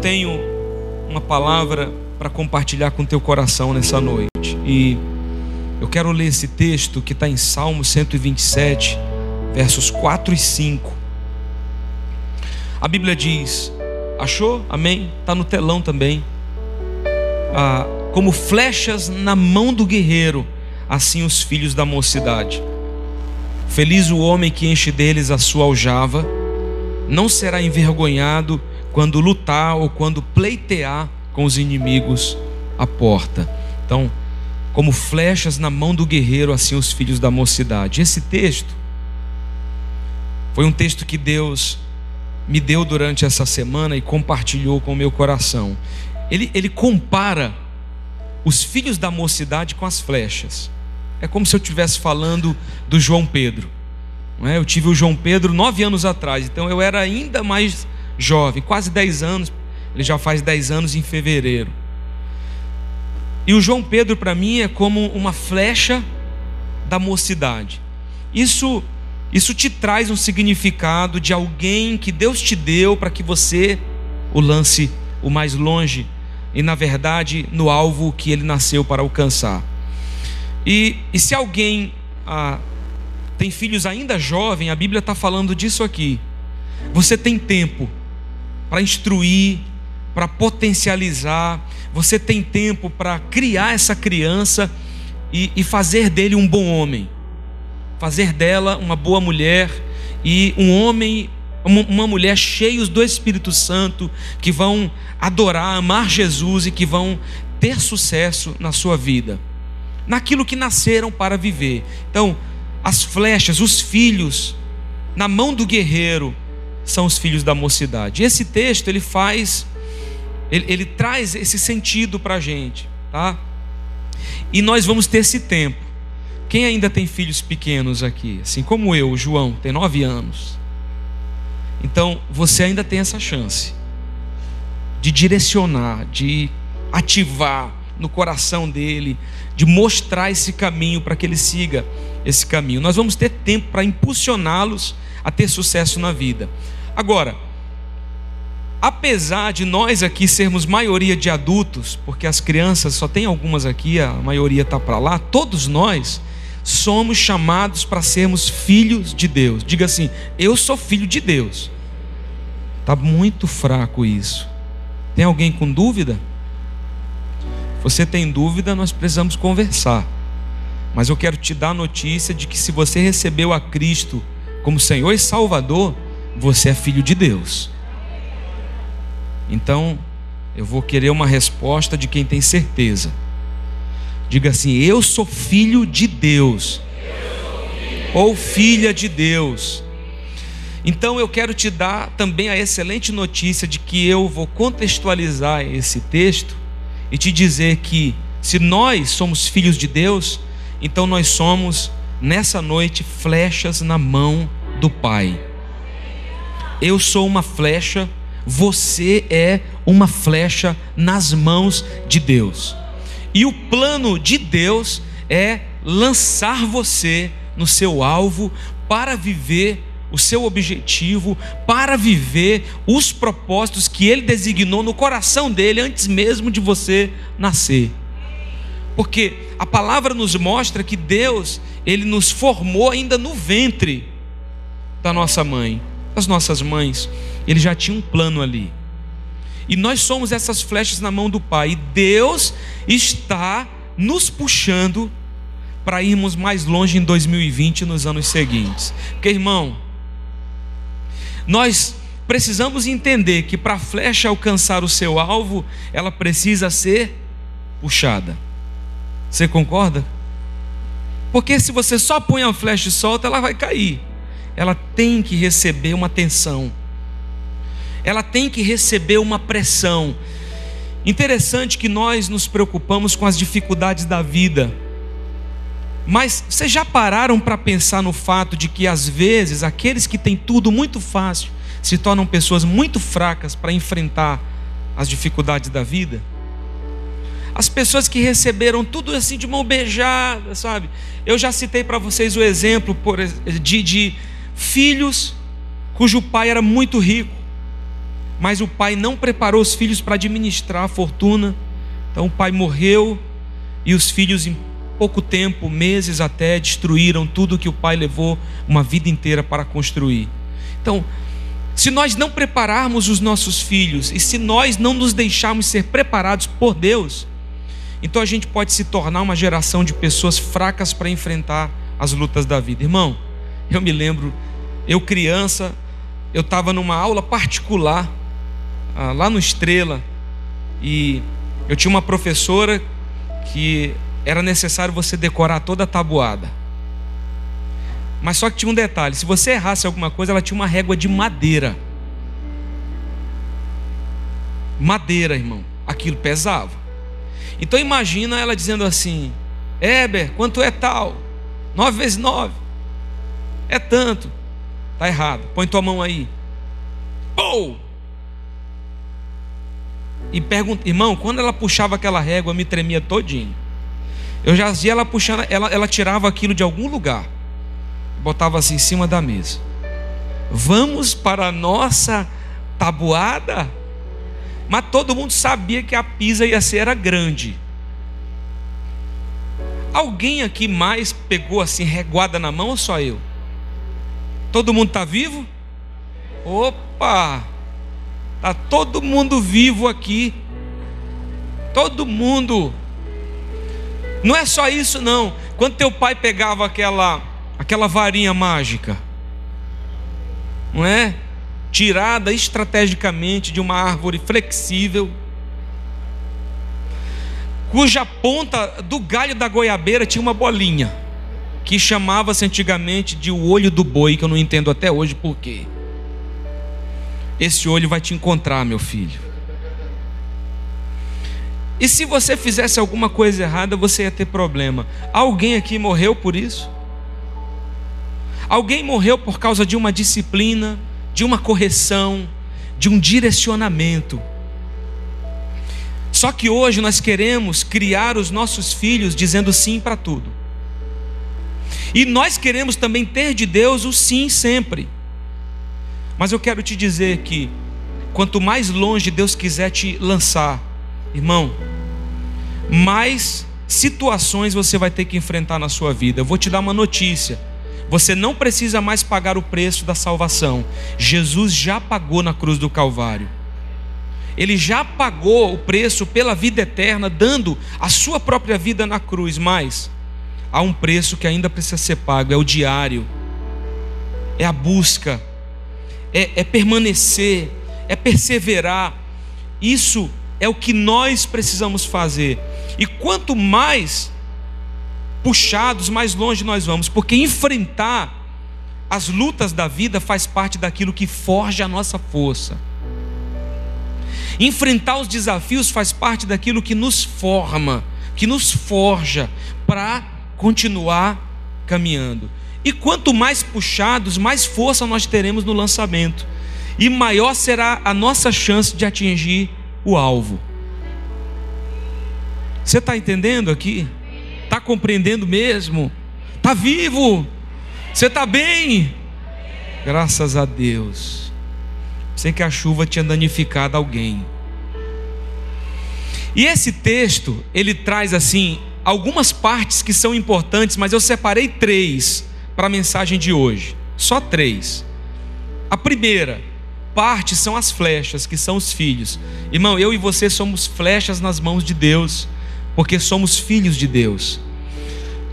tenho uma palavra para compartilhar com teu coração nessa noite. E eu quero ler esse texto que está em Salmo 127, versos 4 e 5. A Bíblia diz: Achou? Amém? Está no telão também. Ah, como flechas na mão do guerreiro, assim os filhos da mocidade. Feliz o homem que enche deles a sua aljava, não será envergonhado quando lutar ou quando pleitear com os inimigos à porta. Então, como flechas na mão do guerreiro, assim os filhos da mocidade. Esse texto foi um texto que Deus me deu durante essa semana e compartilhou com o meu coração. Ele, ele compara os filhos da mocidade com as flechas. É como se eu estivesse falando do João Pedro. É? Eu tive o João Pedro nove anos atrás, então eu era ainda mais jovem, quase dez anos. Ele já faz dez anos em fevereiro. E o João Pedro, para mim, é como uma flecha da mocidade. Isso, isso te traz um significado de alguém que Deus te deu para que você o lance o mais longe e, na verdade, no alvo que ele nasceu para alcançar. E, e se alguém ah, tem filhos ainda jovens, a Bíblia está falando disso aqui. Você tem tempo para instruir, para potencializar, você tem tempo para criar essa criança e, e fazer dele um bom homem, fazer dela uma boa mulher e um homem uma mulher cheios do Espírito Santo, que vão adorar, amar Jesus e que vão ter sucesso na sua vida, naquilo que nasceram para viver. Então, as flechas, os filhos, na mão do guerreiro, são os filhos da mocidade. Esse texto ele faz, ele, ele traz esse sentido para a gente, tá? E nós vamos ter esse tempo. Quem ainda tem filhos pequenos aqui, assim como eu, João, tem nove anos. Então você ainda tem essa chance de direcionar, de ativar no coração dele, de mostrar esse caminho para que ele siga esse caminho. Nós vamos ter tempo para impulsioná-los a ter sucesso na vida. Agora, apesar de nós aqui sermos maioria de adultos, porque as crianças só tem algumas aqui, a maioria está para lá, todos nós somos chamados para sermos filhos de Deus. Diga assim: eu sou filho de Deus. Está muito fraco isso. Tem alguém com dúvida? Você tem dúvida, nós precisamos conversar. Mas eu quero te dar a notícia de que se você recebeu a Cristo como Senhor e Salvador, você é filho de Deus. Então, eu vou querer uma resposta de quem tem certeza. Diga assim: Eu sou filho de Deus. Ou filha de Deus. Então eu quero te dar também a excelente notícia de que eu vou contextualizar esse texto e te dizer que se nós somos filhos de Deus, então nós somos nessa noite flechas na mão do Pai. Eu sou uma flecha, você é uma flecha nas mãos de Deus. E o plano de Deus é lançar você no seu alvo para viver o seu objetivo, para viver os propósitos que ele designou no coração dele antes mesmo de você nascer. Porque a palavra nos mostra que Deus, ele nos formou ainda no ventre da nossa mãe as nossas mães, ele já tinha um plano ali. E nós somos essas flechas na mão do Pai. E Deus está nos puxando para irmos mais longe em 2020 e nos anos seguintes. Porque, irmão, nós precisamos entender que para a flecha alcançar o seu alvo, ela precisa ser puxada. Você concorda? Porque se você só põe a flecha e solta, ela vai cair ela tem que receber uma atenção, ela tem que receber uma pressão. Interessante que nós nos preocupamos com as dificuldades da vida, mas vocês já pararam para pensar no fato de que às vezes aqueles que têm tudo muito fácil se tornam pessoas muito fracas para enfrentar as dificuldades da vida? As pessoas que receberam tudo assim de mão beijada, sabe? Eu já citei para vocês o exemplo de, de filhos cujo pai era muito rico. mas o pai não preparou os filhos para administrar a fortuna. Então o pai morreu e os filhos, em pouco tempo, meses até, destruíram tudo que o pai levou uma vida inteira para construir. Então, se nós não prepararmos os nossos filhos e se nós não nos deixarmos ser preparados por Deus, então a gente pode se tornar uma geração de pessoas fracas para enfrentar as lutas da vida. Irmão, eu me lembro, eu criança, eu estava numa aula particular ah, lá no Estrela e eu tinha uma professora que era necessário você decorar toda a tabuada. Mas só que tinha um detalhe: se você errasse alguma coisa, ela tinha uma régua de madeira. Madeira, irmão. Aquilo pesava. Então imagina ela dizendo assim: Éber, quanto é tal? Nove vezes nove. É tanto. Está errado. Põe tua mão aí. Pou! E pergunta, irmão, quando ela puxava aquela régua, me tremia todinho. Eu já via ela puxando, ela, ela tirava aquilo de algum lugar, botava assim em cima da mesa. Vamos para a nossa tabuada? Mas todo mundo sabia que a pisa ia ser era grande. Alguém aqui mais pegou assim reguada na mão ou só eu? Todo mundo está vivo? Opa! Tá todo mundo vivo aqui. Todo mundo. Não é só isso não. Quando teu pai pegava aquela aquela varinha mágica, não é? Tirada estrategicamente de uma árvore flexível, cuja ponta do galho da goiabeira tinha uma bolinha, que chamava-se antigamente de o olho do boi, que eu não entendo até hoje por quê. Esse olho vai te encontrar, meu filho. E se você fizesse alguma coisa errada, você ia ter problema. Alguém aqui morreu por isso? Alguém morreu por causa de uma disciplina, de uma correção, de um direcionamento. Só que hoje nós queremos criar os nossos filhos dizendo sim para tudo. E nós queremos também ter de Deus o sim sempre. Mas eu quero te dizer que quanto mais longe Deus quiser te lançar, irmão, mais situações você vai ter que enfrentar na sua vida. Eu vou te dar uma notícia. Você não precisa mais pagar o preço da salvação. Jesus já pagou na cruz do Calvário. Ele já pagou o preço pela vida eterna, dando a sua própria vida na cruz. Mas há um preço que ainda precisa ser pago: é o diário, é a busca, é, é permanecer, é perseverar. Isso é o que nós precisamos fazer. E quanto mais puxados, mais longe nós vamos, porque enfrentar as lutas da vida faz parte daquilo que forja a nossa força. Enfrentar os desafios faz parte daquilo que nos forma, que nos forja para continuar caminhando. E quanto mais puxados, mais força nós teremos no lançamento. E maior será a nossa chance de atingir o alvo. Você está entendendo aqui? Está compreendendo mesmo? Está vivo? Você está bem? Graças a Deus. Sei que a chuva tinha danificado alguém. E esse texto, ele traz assim algumas partes que são importantes, mas eu separei três para a mensagem de hoje. Só três. A primeira parte são as flechas, que são os filhos. Irmão, eu e você somos flechas nas mãos de Deus, porque somos filhos de Deus.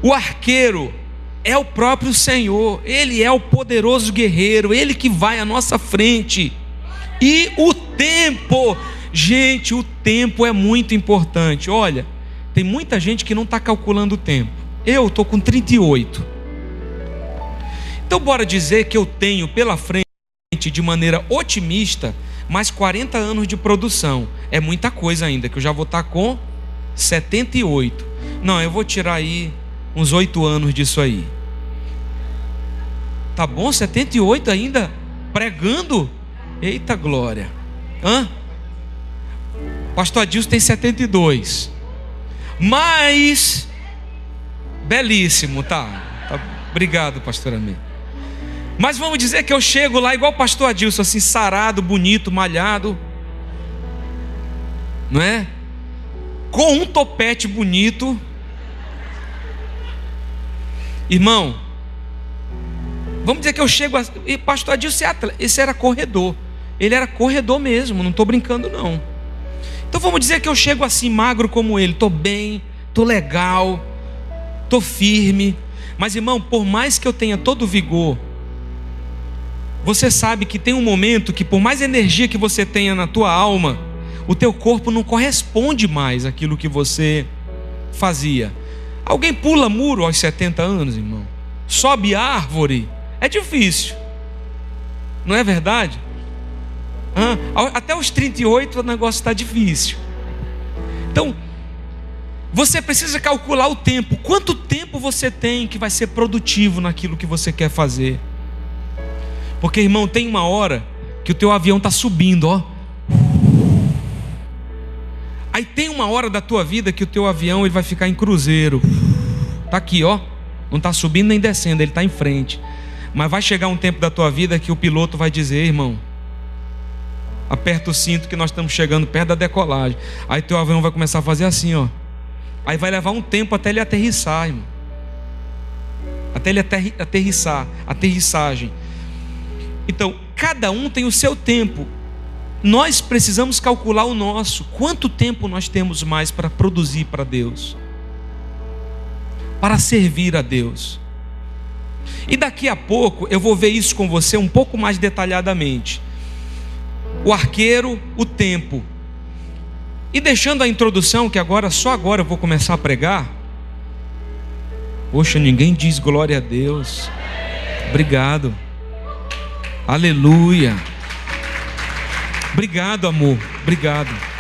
O arqueiro é o próprio Senhor, ele é o poderoso guerreiro, ele que vai à nossa frente. E o tempo, gente, o tempo é muito importante. Olha, tem muita gente que não está calculando o tempo. Eu estou com 38. Então, bora dizer que eu tenho pela frente, de maneira otimista, mais 40 anos de produção. É muita coisa ainda, que eu já vou estar com 78. Não, eu vou tirar aí uns 8 anos disso aí. Tá bom? 78 ainda? Pregando? Eita glória. Hã? Pastor Adilson tem 72. Mas. Belíssimo, tá? tá. Obrigado, pastor Amém. Mas vamos dizer que eu chego lá igual o pastor Adilson, assim, sarado, bonito, malhado. Não é? Com um topete bonito. Irmão, vamos dizer que eu chego. A, e pastor Adilson, esse era corredor. Ele era corredor mesmo, não estou brincando, não. Então vamos dizer que eu chego assim, magro como ele, estou bem, estou legal, estou firme. Mas, irmão, por mais que eu tenha todo o vigor, você sabe que tem um momento que por mais energia que você tenha na tua alma, o teu corpo não corresponde mais àquilo que você fazia. Alguém pula muro aos 70 anos, irmão? Sobe árvore? É difícil. Não é verdade? Até os 38 o negócio está difícil. Então, você precisa calcular o tempo. Quanto tempo você tem que vai ser produtivo naquilo que você quer fazer? Porque, irmão, tem uma hora que o teu avião está subindo, ó. Aí tem uma hora da tua vida que o teu avião ele vai ficar em cruzeiro. Tá aqui, ó. Não está subindo nem descendo, ele está em frente. Mas vai chegar um tempo da tua vida que o piloto vai dizer, irmão, aperta o cinto que nós estamos chegando perto da decolagem. Aí teu avião vai começar a fazer assim, ó. Aí vai levar um tempo até ele aterrissar, irmão. Até ele aterrissar, aterrissagem. Então, cada um tem o seu tempo. Nós precisamos calcular o nosso. Quanto tempo nós temos mais para produzir para Deus? Para servir a Deus. E daqui a pouco eu vou ver isso com você um pouco mais detalhadamente. O arqueiro, o tempo. E deixando a introdução, que agora, só agora eu vou começar a pregar. Poxa, ninguém diz glória a Deus. Obrigado. Aleluia. Obrigado, amor. Obrigado.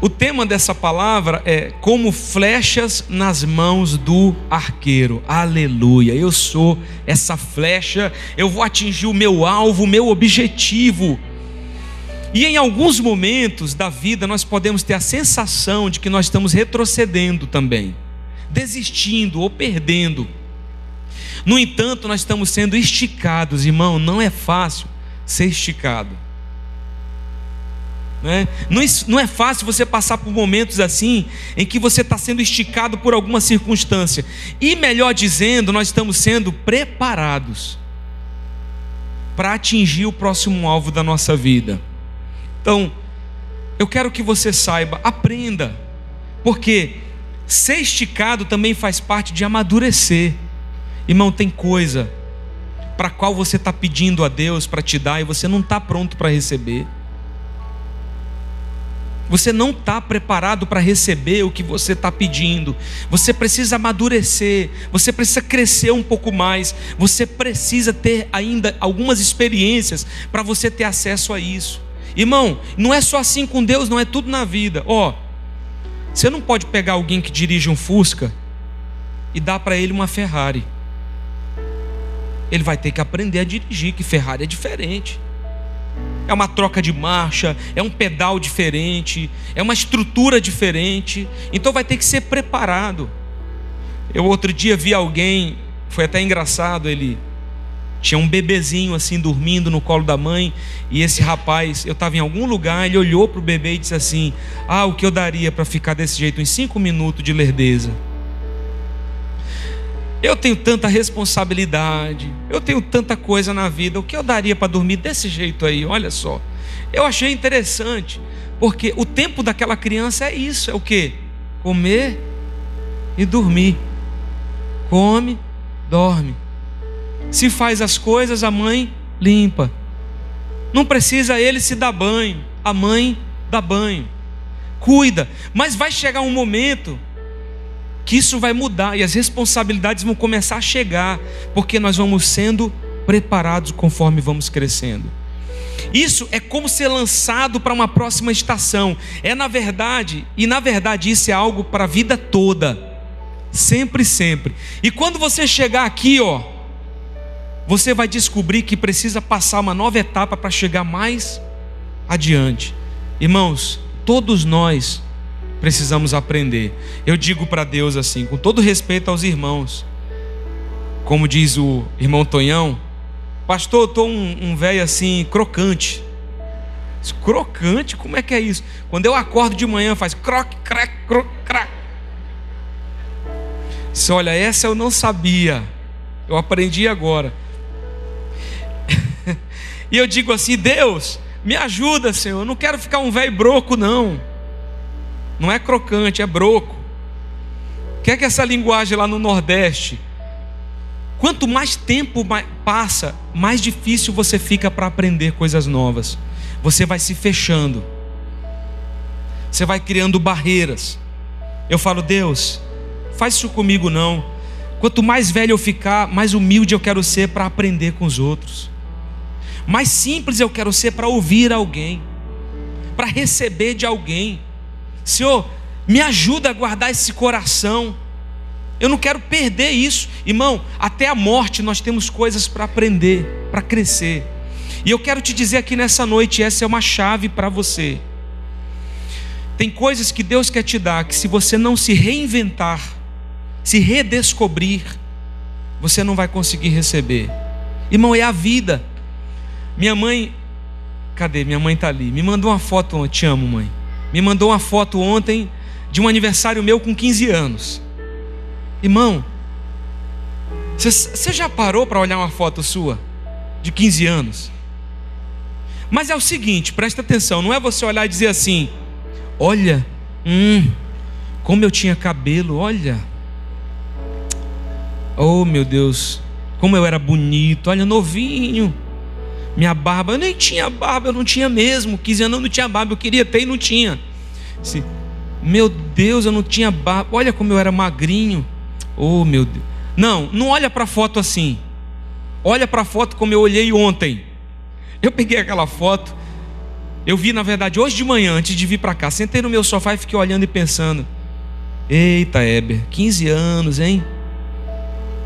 O tema dessa palavra é como flechas nas mãos do arqueiro. Aleluia. Eu sou essa flecha, eu vou atingir o meu alvo, o meu objetivo. E em alguns momentos da vida nós podemos ter a sensação de que nós estamos retrocedendo também, desistindo ou perdendo. No entanto, nós estamos sendo esticados, irmão, não é fácil ser esticado. Né? Não é, não é fácil você passar por momentos assim, em que você está sendo esticado por alguma circunstância. E melhor dizendo, nós estamos sendo preparados para atingir o próximo alvo da nossa vida. Então, eu quero que você saiba, aprenda, porque ser esticado também faz parte de amadurecer. Irmão, tem coisa para qual você está pedindo a Deus para te dar e você não está pronto para receber. Você não está preparado para receber o que você está pedindo. Você precisa amadurecer. Você precisa crescer um pouco mais. Você precisa ter ainda algumas experiências para você ter acesso a isso. Irmão, não é só assim com Deus, não é tudo na vida. Ó, oh, você não pode pegar alguém que dirige um Fusca e dar para ele uma Ferrari ele vai ter que aprender a dirigir, que Ferrari é diferente. É uma troca de marcha, é um pedal diferente, é uma estrutura diferente. Então vai ter que ser preparado. Eu outro dia vi alguém, foi até engraçado, ele tinha um bebezinho assim dormindo no colo da mãe, e esse rapaz, eu estava em algum lugar, ele olhou para o bebê e disse assim: Ah, o que eu daria para ficar desse jeito em cinco minutos de lerdeza? Eu tenho tanta responsabilidade, eu tenho tanta coisa na vida, o que eu daria para dormir desse jeito aí? Olha só. Eu achei interessante, porque o tempo daquela criança é isso, é o que? Comer e dormir. Come, dorme. Se faz as coisas, a mãe limpa. Não precisa ele se dar banho, a mãe dá banho. Cuida, mas vai chegar um momento que isso vai mudar e as responsabilidades vão começar a chegar, porque nós vamos sendo preparados conforme vamos crescendo. Isso é como ser lançado para uma próxima estação. É na verdade, e na verdade isso é algo para a vida toda. Sempre, sempre. E quando você chegar aqui, ó, você vai descobrir que precisa passar uma nova etapa para chegar mais adiante. Irmãos, todos nós precisamos aprender. Eu digo para Deus assim, com todo respeito aos irmãos, Como diz o irmão Tonhão, pastor, eu estou um, um velho assim, crocante. Crocante? Como é que é isso? Quando eu acordo de manhã, faz croc, crac, croc, crac. Se olha, essa eu não sabia. Eu aprendi agora. e eu digo assim: Deus, me ajuda, Senhor. Eu não quero ficar um velho broco, não. Não é crocante, é broco. O que é que essa linguagem lá no Nordeste? Quanto mais tempo passa, mais difícil você fica para aprender coisas novas. Você vai se fechando. Você vai criando barreiras. Eu falo, Deus, faz isso comigo não. Quanto mais velho eu ficar, mais humilde eu quero ser para aprender com os outros. Mais simples eu quero ser para ouvir alguém, para receber de alguém. Senhor, me ajuda a guardar esse coração. Eu não quero perder isso, irmão. Até a morte nós temos coisas para aprender, para crescer. E eu quero te dizer aqui nessa noite: essa é uma chave para você. Tem coisas que Deus quer te dar que, se você não se reinventar, se redescobrir, você não vai conseguir receber. Irmão, é a vida. Minha mãe, cadê? Minha mãe está ali. Me mandou uma foto, te amo, mãe. Me mandou uma foto ontem de um aniversário meu com 15 anos. Irmão, você já parou para olhar uma foto sua de 15 anos? Mas é o seguinte, presta atenção, não é você olhar e dizer assim: olha, hum, como eu tinha cabelo, olha. Oh meu Deus, como eu era bonito, olha, novinho. Minha barba, eu nem tinha barba, eu não tinha mesmo. 15 anos eu não tinha barba, eu queria ter e não tinha. Meu Deus, eu não tinha barba. Olha como eu era magrinho. Oh, meu Deus. Não, não olha para a foto assim. Olha para a foto como eu olhei ontem. Eu peguei aquela foto. Eu vi, na verdade, hoje de manhã, antes de vir para cá. Sentei no meu sofá e fiquei olhando e pensando. Eita, Heber, 15 anos, hein?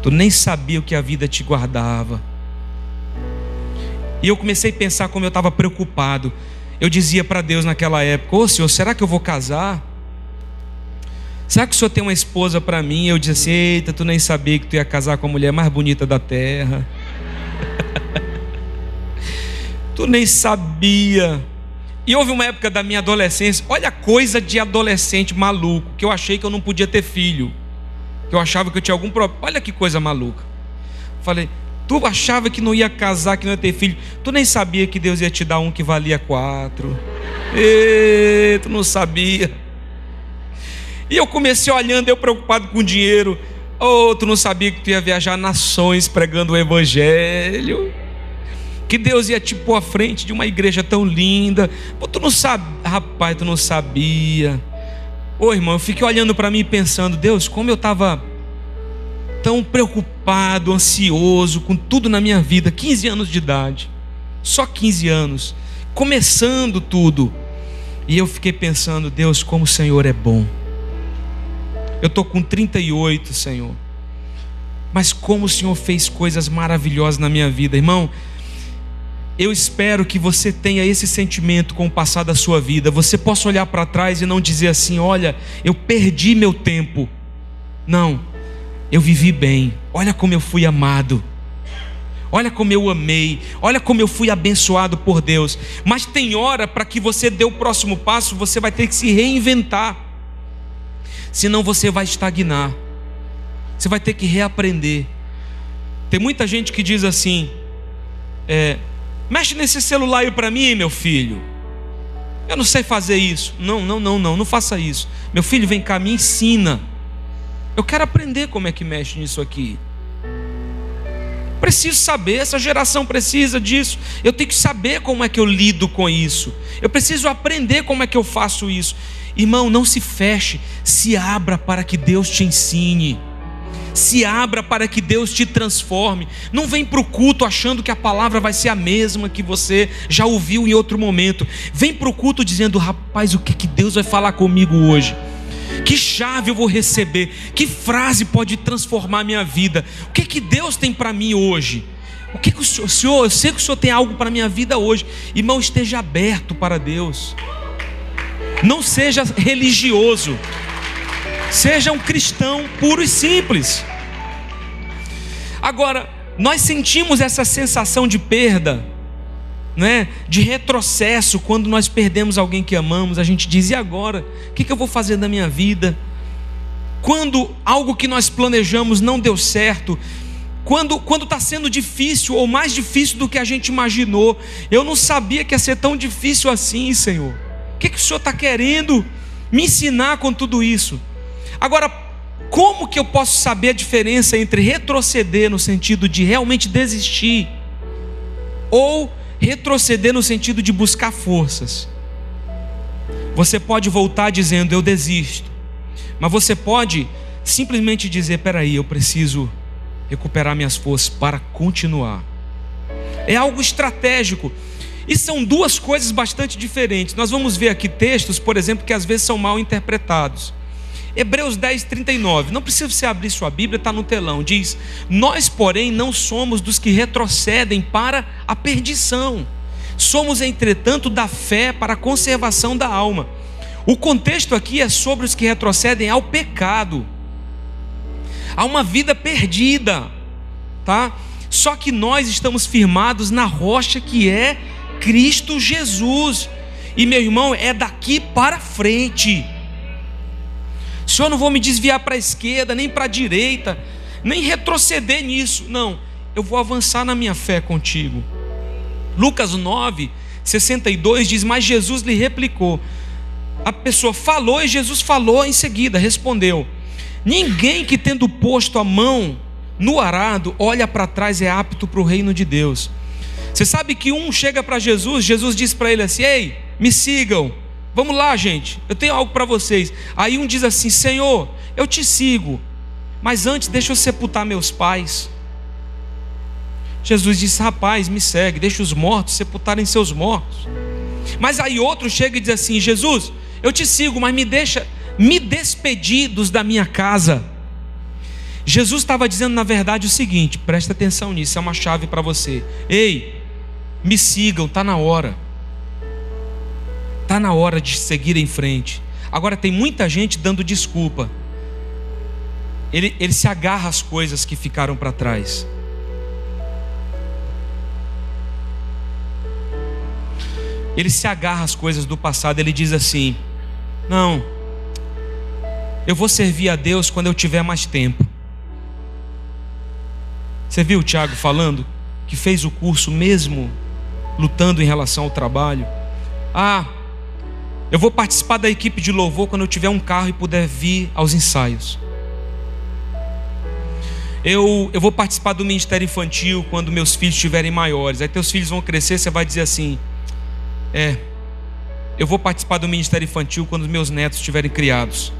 Tu nem sabia o que a vida te guardava. E eu comecei a pensar como eu estava preocupado. Eu dizia para Deus naquela época: Ô oh, Senhor, será que eu vou casar? Será que o senhor tem uma esposa para mim? Eu disse assim, eita, tu nem sabia que tu ia casar com a mulher mais bonita da terra. tu nem sabia. E houve uma época da minha adolescência, olha a coisa de adolescente maluco, que eu achei que eu não podia ter filho. Que eu achava que eu tinha algum problema. Olha que coisa maluca. Falei, tu achava que não ia casar, que não ia ter filho. Tu nem sabia que Deus ia te dar um que valia quatro. E, tu não sabia. E eu comecei olhando, eu preocupado com dinheiro. Oh, tu não sabia que tu ia viajar nações pregando o evangelho? Que Deus ia te pôr à frente de uma igreja tão linda. Pô, tu não sabe, rapaz, tu não sabia. Ô oh, irmão, eu fiquei olhando para mim pensando, Deus, como eu estava tão preocupado, ansioso com tudo na minha vida, 15 anos de idade, só 15 anos, começando tudo. E eu fiquei pensando, Deus, como o Senhor é bom. Eu estou com 38, Senhor. Mas como o Senhor fez coisas maravilhosas na minha vida, irmão. Eu espero que você tenha esse sentimento com o passar da sua vida. Você possa olhar para trás e não dizer assim: olha, eu perdi meu tempo. Não, eu vivi bem. Olha como eu fui amado. Olha como eu amei. Olha como eu fui abençoado por Deus. Mas tem hora para que você dê o próximo passo, você vai ter que se reinventar senão você vai estagnar. Você vai ter que reaprender. Tem muita gente que diz assim: é, mexe nesse celular aí para mim, meu filho. Eu não sei fazer isso. Não, não, não, não, não faça isso. Meu filho, vem cá, me ensina. Eu quero aprender como é que mexe nisso aqui. Preciso saber, essa geração precisa disso. Eu tenho que saber como é que eu lido com isso. Eu preciso aprender como é que eu faço isso. Irmão, não se feche, se abra para que Deus te ensine. Se abra para que Deus te transforme. Não vem para o culto achando que a palavra vai ser a mesma que você já ouviu em outro momento. Vem para o culto dizendo: rapaz, o que, que Deus vai falar comigo hoje? Que chave eu vou receber? Que frase pode transformar minha vida? O que, que Deus tem para mim hoje? O que, que o senhor, senhor, eu sei que o Senhor tem algo para a minha vida hoje. Irmão, esteja aberto para Deus. Não seja religioso. Seja um cristão puro e simples. Agora, nós sentimos essa sensação de perda, né? de retrocesso, quando nós perdemos alguém que amamos. A gente diz: e agora? O que eu vou fazer da minha vida? Quando algo que nós planejamos não deu certo, quando quando está sendo difícil ou mais difícil do que a gente imaginou, eu não sabia que ia ser tão difícil assim, Senhor. O que, que o Senhor está querendo me ensinar com tudo isso? Agora, como que eu posso saber a diferença entre retroceder no sentido de realmente desistir ou retroceder no sentido de buscar forças? Você pode voltar dizendo eu desisto, mas você pode simplesmente dizer: peraí, eu preciso recuperar minhas forças para continuar. É algo estratégico. E são duas coisas bastante diferentes. Nós vamos ver aqui textos, por exemplo, que às vezes são mal interpretados. Hebreus 10, 39. Não precisa você abrir sua Bíblia, está no telão. Diz: Nós, porém, não somos dos que retrocedem para a perdição. Somos, entretanto, da fé para a conservação da alma. O contexto aqui é sobre os que retrocedem ao pecado, a uma vida perdida, tá? Só que nós estamos firmados na rocha que é Cristo Jesus. E meu irmão, é daqui para frente. Senhor, não vou me desviar para a esquerda, nem para a direita, nem retroceder nisso. Não, eu vou avançar na minha fé contigo. Lucas 9, 62 diz: Mas Jesus lhe replicou. A pessoa falou e Jesus falou em seguida, respondeu: Ninguém que tendo posto a mão no arado olha para trás é apto para o reino de Deus. Você sabe que um chega para Jesus, Jesus diz para ele assim: Ei, me sigam. Vamos lá, gente, eu tenho algo para vocês. Aí um diz assim: Senhor, eu te sigo, mas antes deixa eu sepultar meus pais. Jesus disse: Rapaz, me segue, deixa os mortos sepultarem seus mortos. Mas aí outro chega e diz assim: Jesus, eu te sigo, mas me deixa me despedidos da minha casa. Jesus estava dizendo na verdade o seguinte: presta atenção nisso, é uma chave para você. Ei, me sigam, está na hora. Está na hora de seguir em frente. Agora tem muita gente dando desculpa. Ele, ele se agarra às coisas que ficaram para trás. Ele se agarra às coisas do passado. Ele diz assim: Não, eu vou servir a Deus quando eu tiver mais tempo. Você viu o Tiago falando que fez o curso mesmo lutando em relação ao trabalho? Ah, eu vou participar da equipe de louvor quando eu tiver um carro e puder vir aos ensaios. Eu, eu vou participar do ministério infantil quando meus filhos estiverem maiores. Aí teus filhos vão crescer, você vai dizer assim: É, eu vou participar do ministério infantil quando meus netos estiverem criados.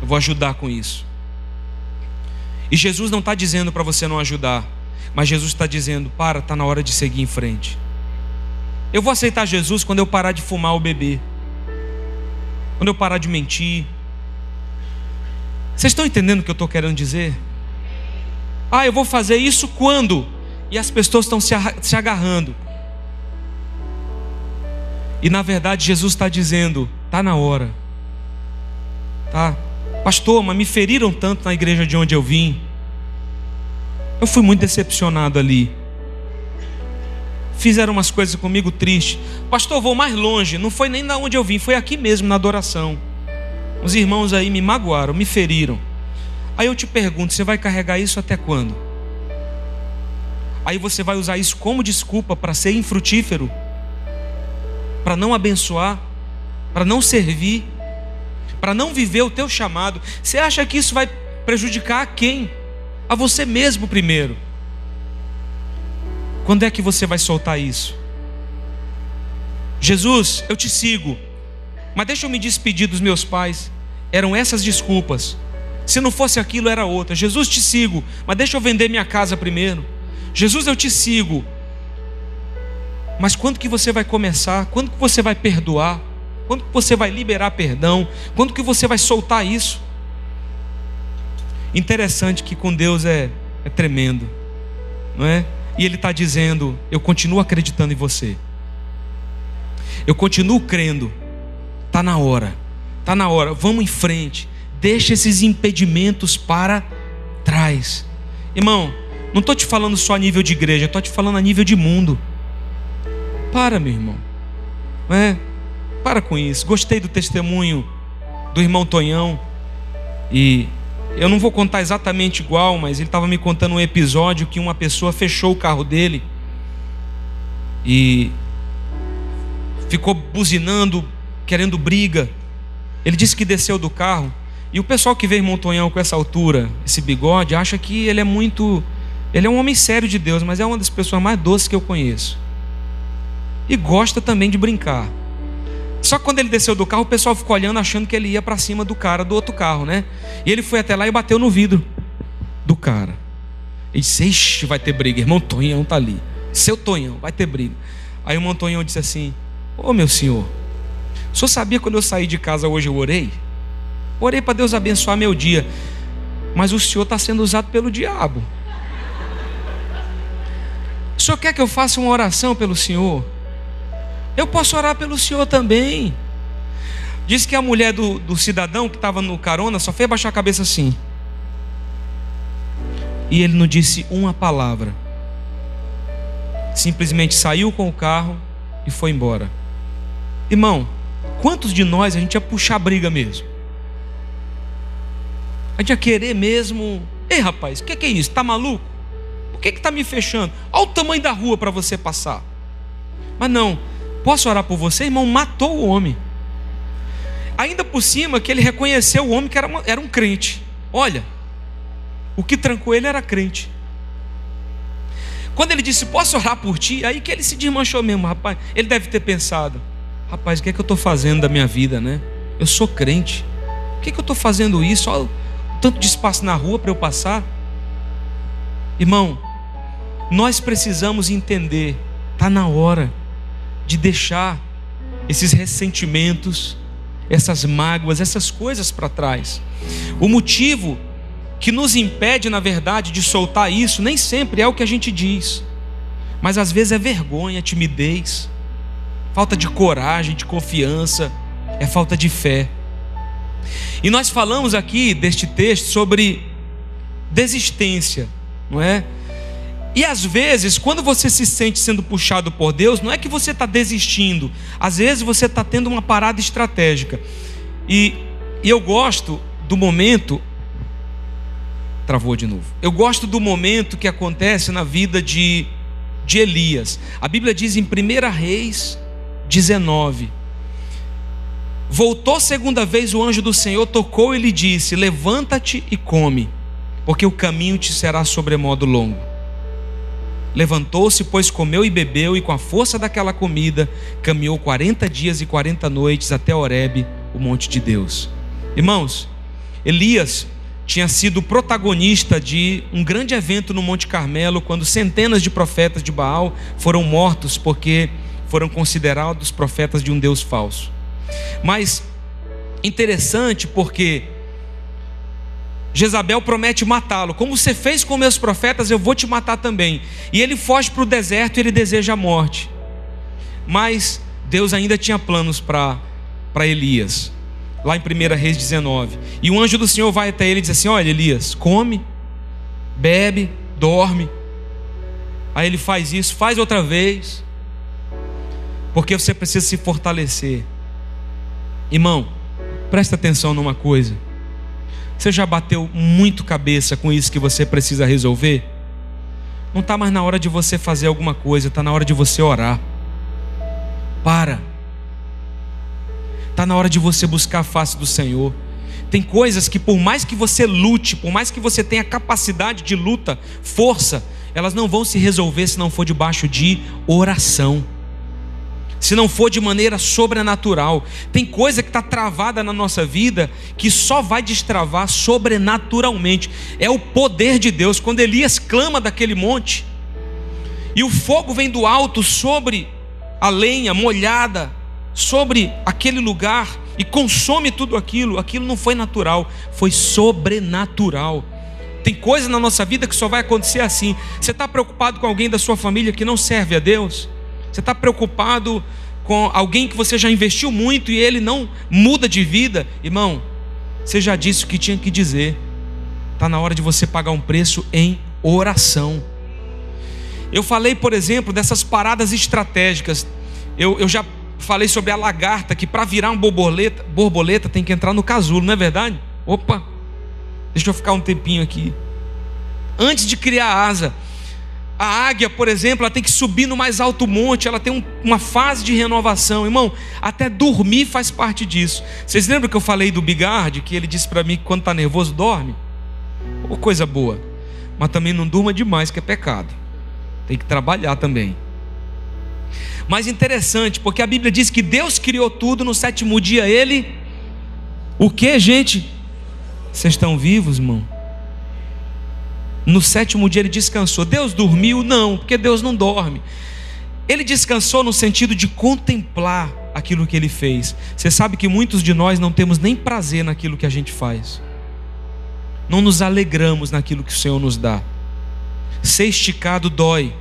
Eu vou ajudar com isso. E Jesus não está dizendo para você não ajudar, mas Jesus está dizendo: para, está na hora de seguir em frente. Eu vou aceitar Jesus quando eu parar de fumar ou beber, quando eu parar de mentir. Vocês estão entendendo o que eu estou querendo dizer? Ah, eu vou fazer isso quando? E as pessoas estão se agarrando. E na verdade Jesus está dizendo: está na hora. Tá, pastor, mas me feriram tanto na igreja de onde eu vim. Eu fui muito decepcionado ali fizeram umas coisas comigo tristes. Pastor, vou mais longe. Não foi nem da onde eu vim, foi aqui mesmo na adoração. Os irmãos aí me magoaram, me feriram. Aí eu te pergunto: você vai carregar isso até quando? Aí você vai usar isso como desculpa para ser infrutífero, para não abençoar, para não servir, para não viver o teu chamado. Você acha que isso vai prejudicar a quem? A você mesmo primeiro. Quando é que você vai soltar isso? Jesus, eu te sigo, mas deixa eu me despedir dos meus pais. Eram essas desculpas. Se não fosse aquilo, era outra. Jesus, te sigo, mas deixa eu vender minha casa primeiro. Jesus, eu te sigo. Mas quando que você vai começar? Quando que você vai perdoar? Quando que você vai liberar perdão? Quando que você vai soltar isso? Interessante que com Deus é, é tremendo, não é? E Ele está dizendo: Eu continuo acreditando em você. Eu continuo crendo. Está na hora. Está na hora. Vamos em frente. Deixa esses impedimentos para trás. Irmão, não estou te falando só a nível de igreja, estou te falando a nível de mundo. Para, meu irmão. É, para com isso. Gostei do testemunho do irmão Tonhão. E eu não vou contar exatamente igual, mas ele estava me contando um episódio que uma pessoa fechou o carro dele e ficou buzinando, querendo briga. Ele disse que desceu do carro. E o pessoal que vê irmão Tonhão com essa altura, esse bigode, acha que ele é muito. Ele é um homem sério de Deus, mas é uma das pessoas mais doces que eu conheço. E gosta também de brincar. Só que quando ele desceu do carro, o pessoal ficou olhando, achando que ele ia para cima do cara do outro carro, né? E ele foi até lá e bateu no vidro do cara. Ele disse: Ixi, vai ter briga. Irmão Tonhão tá ali. Seu Tonhão, vai ter briga. Aí o irmão Tonhão disse assim: Ô oh, meu senhor, o senhor sabia quando eu saí de casa hoje eu orei? Orei para Deus abençoar meu dia. Mas o senhor está sendo usado pelo diabo. O senhor quer que eu faça uma oração pelo senhor? Eu posso orar pelo senhor também. Diz que a mulher do, do cidadão que estava no carona só fez baixar a cabeça assim. E ele não disse uma palavra. Simplesmente saiu com o carro e foi embora. Irmão, quantos de nós a gente ia puxar briga mesmo? A gente ia querer mesmo. Ei, rapaz, o que, que, é isso? Tá maluco? Por que está me fechando? Olha o tamanho da rua para você passar. Mas não, posso orar por você, irmão? Matou o homem. Ainda por cima que ele reconheceu o homem que era, uma, era um crente. Olha, o que trancou ele era crente. Quando ele disse, posso orar por ti? Aí que ele se desmanchou mesmo, rapaz. Ele deve ter pensado, rapaz, o que é que eu estou fazendo da minha vida, né? Eu sou crente. O que é que eu estou fazendo isso? Olha tanto de espaço na rua para eu passar. Irmão, nós precisamos entender, está na hora de deixar esses ressentimentos, essas mágoas, essas coisas para trás. O motivo que nos impede, na verdade, de soltar isso, nem sempre é o que a gente diz, mas às vezes é vergonha, timidez, falta de coragem, de confiança, é falta de fé. E nós falamos aqui deste texto sobre desistência, não é? E às vezes, quando você se sente sendo puxado por Deus, não é que você está desistindo, às vezes você está tendo uma parada estratégica. E, e eu gosto do momento. Travou de novo. Eu gosto do momento que acontece na vida de, de Elias. A Bíblia diz em 1 Reis 19: Voltou segunda vez o anjo do Senhor, tocou e lhe disse: Levanta-te e come, porque o caminho te será sobremodo longo. Levantou-se, pois comeu e bebeu, e com a força daquela comida, caminhou quarenta dias e quarenta noites até Horebe, o monte de Deus. Irmãos, Elias tinha sido protagonista de um grande evento no Monte Carmelo, quando centenas de profetas de Baal foram mortos porque foram considerados profetas de um Deus falso. Mas interessante porque Jezabel promete matá-lo. Como você fez com meus profetas, eu vou te matar também. E ele foge para o deserto e ele deseja a morte. Mas Deus ainda tinha planos para Elias. Lá em 1 Reis 19. E o anjo do Senhor vai até ele e diz assim: Olha, Elias, come, bebe, dorme. Aí ele faz isso, faz outra vez. Porque você precisa se fortalecer. Irmão, presta atenção numa coisa. Você já bateu muito cabeça com isso que você precisa resolver? Não está mais na hora de você fazer alguma coisa, está na hora de você orar. Para. Está na hora de você buscar a face do Senhor. Tem coisas que, por mais que você lute, por mais que você tenha capacidade de luta, força, elas não vão se resolver se não for debaixo de oração se não for de maneira sobrenatural. Tem coisa que está travada na nossa vida que só vai destravar sobrenaturalmente. É o poder de Deus. Quando Elias clama daquele monte, e o fogo vem do alto sobre a lenha molhada, sobre aquele lugar, e consome tudo aquilo, aquilo não foi natural, foi sobrenatural. Tem coisa na nossa vida que só vai acontecer assim. Você está preocupado com alguém da sua família que não serve a Deus? Você está preocupado com alguém que você já investiu muito e ele não muda de vida? Irmão, você já disse o que tinha que dizer. Está na hora de você pagar um preço em oração. Eu falei, por exemplo, dessas paradas estratégicas. Eu, eu já falei sobre a lagarta, que para virar uma borboleta, borboleta tem que entrar no casulo, não é verdade? Opa, deixa eu ficar um tempinho aqui. Antes de criar a asa, a águia, por exemplo, ela tem que subir no mais alto monte, ela tem um, uma fase de renovação. Irmão, até dormir faz parte disso. Vocês lembram que eu falei do Bigard, que ele disse para mim que quando está nervoso dorme? Ou coisa boa. Mas também não durma demais, que é pecado. Tem que trabalhar também. Mas interessante, porque a Bíblia diz que Deus criou tudo no sétimo dia, ele. O que, gente? Vocês estão vivos, irmão? No sétimo dia ele descansou. Deus dormiu? Não, porque Deus não dorme. Ele descansou no sentido de contemplar aquilo que ele fez. Você sabe que muitos de nós não temos nem prazer naquilo que a gente faz. Não nos alegramos naquilo que o Senhor nos dá. Ser esticado dói,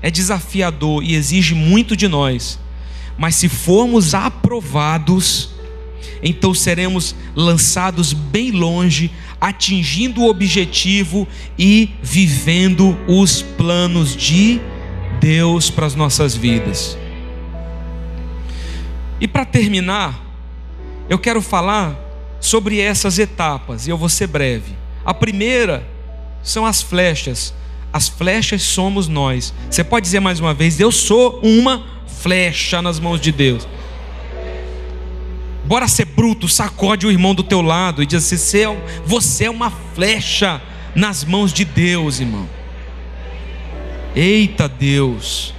é desafiador e exige muito de nós. Mas se formos aprovados, então seremos lançados bem longe atingindo o objetivo e vivendo os planos de Deus para as nossas vidas. E para terminar, eu quero falar sobre essas etapas, e eu vou ser breve. A primeira são as flechas. As flechas somos nós. Você pode dizer mais uma vez: Eu sou uma flecha nas mãos de Deus. Bora ser bruto, sacode o irmão do teu lado e diz assim: você é uma flecha nas mãos de Deus, irmão. Eita Deus.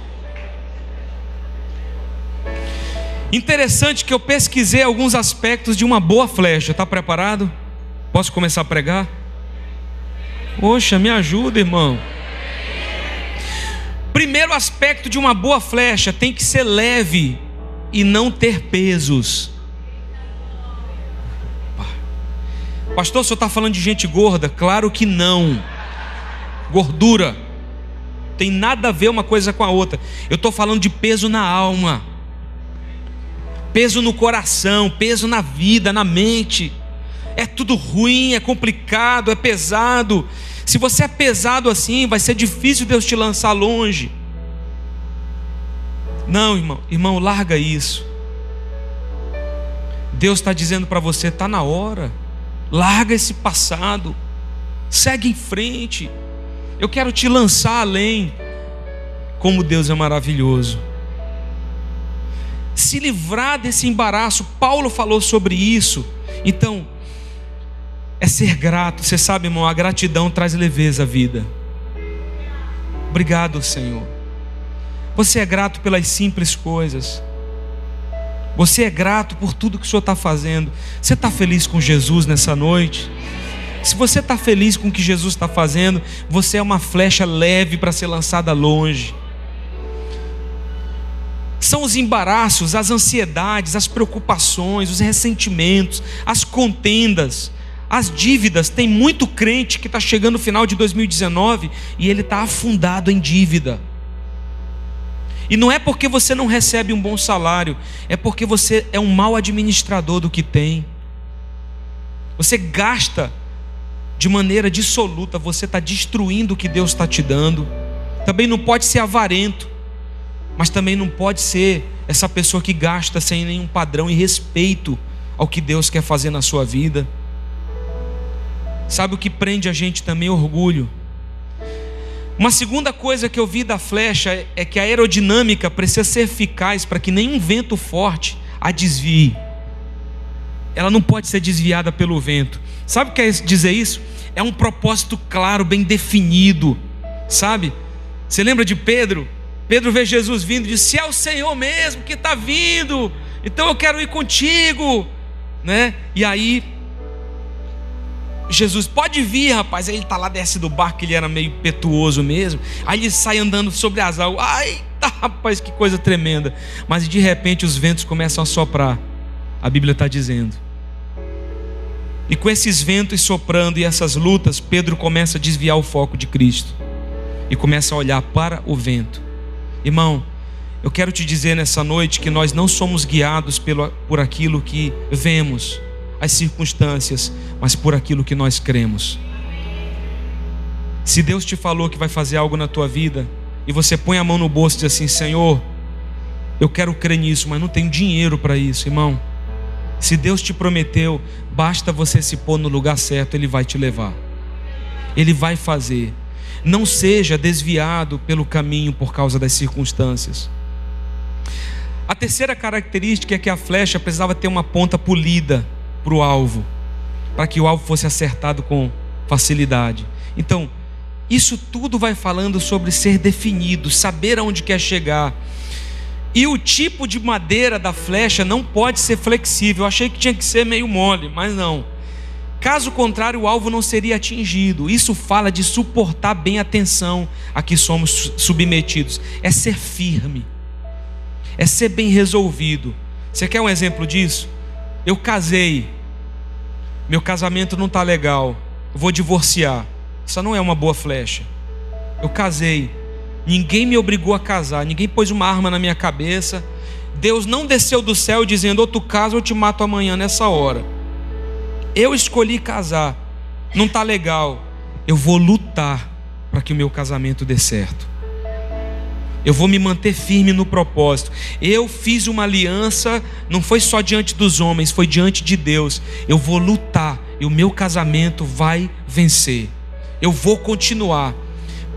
Interessante que eu pesquisei alguns aspectos de uma boa flecha. Está preparado? Posso começar a pregar? Poxa, me ajuda, irmão. Primeiro aspecto de uma boa flecha tem que ser leve e não ter pesos. Pastor, o senhor está falando de gente gorda? Claro que não. Gordura. Tem nada a ver uma coisa com a outra. Eu estou falando de peso na alma, peso no coração, peso na vida, na mente. É tudo ruim, é complicado, é pesado. Se você é pesado assim, vai ser difícil Deus te lançar longe. Não, irmão, irmão, larga isso. Deus está dizendo para você, está na hora. Larga esse passado. Segue em frente. Eu quero te lançar além. Como Deus é maravilhoso. Se livrar desse embaraço. Paulo falou sobre isso. Então, é ser grato. Você sabe, irmão, a gratidão traz leveza à vida. Obrigado, Senhor. Você é grato pelas simples coisas. Você é grato por tudo que o Senhor está fazendo. Você está feliz com Jesus nessa noite? Se você está feliz com o que Jesus está fazendo, você é uma flecha leve para ser lançada longe. São os embaraços, as ansiedades, as preocupações, os ressentimentos, as contendas, as dívidas. Tem muito crente que está chegando no final de 2019 e ele está afundado em dívida. E não é porque você não recebe um bom salário, é porque você é um mau administrador do que tem. Você gasta de maneira dissoluta, você está destruindo o que Deus está te dando. Também não pode ser avarento, mas também não pode ser essa pessoa que gasta sem nenhum padrão e respeito ao que Deus quer fazer na sua vida. Sabe o que prende a gente também? Orgulho. Uma segunda coisa que eu vi da flecha é que a aerodinâmica precisa ser eficaz para que nenhum vento forte a desvie. Ela não pode ser desviada pelo vento. Sabe o que é dizer isso? É um propósito claro, bem definido. Sabe? Você lembra de Pedro? Pedro vê Jesus vindo e diz: Se é o Senhor mesmo que está vindo, então eu quero ir contigo. Né? E aí Jesus, pode vir, rapaz. Aí ele está lá, desce do barco, ele era meio petuoso mesmo. Aí ele sai andando sobre as águas. Ai, tá, rapaz, que coisa tremenda. Mas de repente os ventos começam a soprar. A Bíblia está dizendo. E com esses ventos soprando e essas lutas, Pedro começa a desviar o foco de Cristo. E começa a olhar para o vento. Irmão, eu quero te dizer nessa noite que nós não somos guiados pelo, por aquilo que vemos as circunstâncias, mas por aquilo que nós cremos. Se Deus te falou que vai fazer algo na tua vida e você põe a mão no bolso e diz assim: Senhor, eu quero crer nisso, mas não tenho dinheiro para isso, irmão. Se Deus te prometeu, basta você se pôr no lugar certo, Ele vai te levar. Ele vai fazer. Não seja desviado pelo caminho por causa das circunstâncias. A terceira característica é que a flecha precisava ter uma ponta polida para o alvo, para que o alvo fosse acertado com facilidade. Então, isso tudo vai falando sobre ser definido, saber aonde quer chegar. E o tipo de madeira da flecha não pode ser flexível. Eu achei que tinha que ser meio mole, mas não. Caso contrário, o alvo não seria atingido. Isso fala de suportar bem a tensão a que somos submetidos. É ser firme. É ser bem resolvido. Você quer um exemplo disso? Eu casei. Meu casamento não está legal. vou divorciar. Isso não é uma boa flecha. Eu casei. Ninguém me obrigou a casar. Ninguém pôs uma arma na minha cabeça. Deus não desceu do céu dizendo: ou tu casa ou eu te mato amanhã nessa hora. Eu escolhi casar. Não está legal. Eu vou lutar para que o meu casamento dê certo. Eu vou me manter firme no propósito. Eu fiz uma aliança, não foi só diante dos homens, foi diante de Deus. Eu vou lutar e o meu casamento vai vencer eu vou continuar.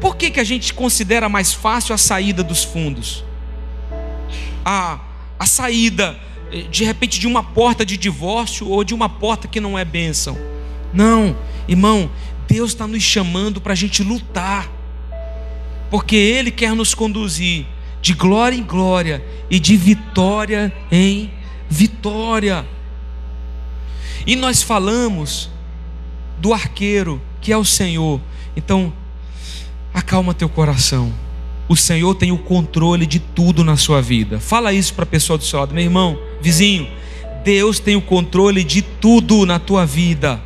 Por que, que a gente considera mais fácil a saída dos fundos? A, a saída, eh, de repente, de uma porta de divórcio ou de uma porta que não é bênção. Não, irmão, Deus está nos chamando para a gente lutar, porque Ele quer nos conduzir de glória em glória e de vitória em vitória. E nós falamos do arqueiro que é o Senhor. Então, acalma teu coração. O Senhor tem o controle de tudo na sua vida. Fala isso para a pessoa do seu lado, meu irmão, vizinho. Deus tem o controle de tudo na tua vida.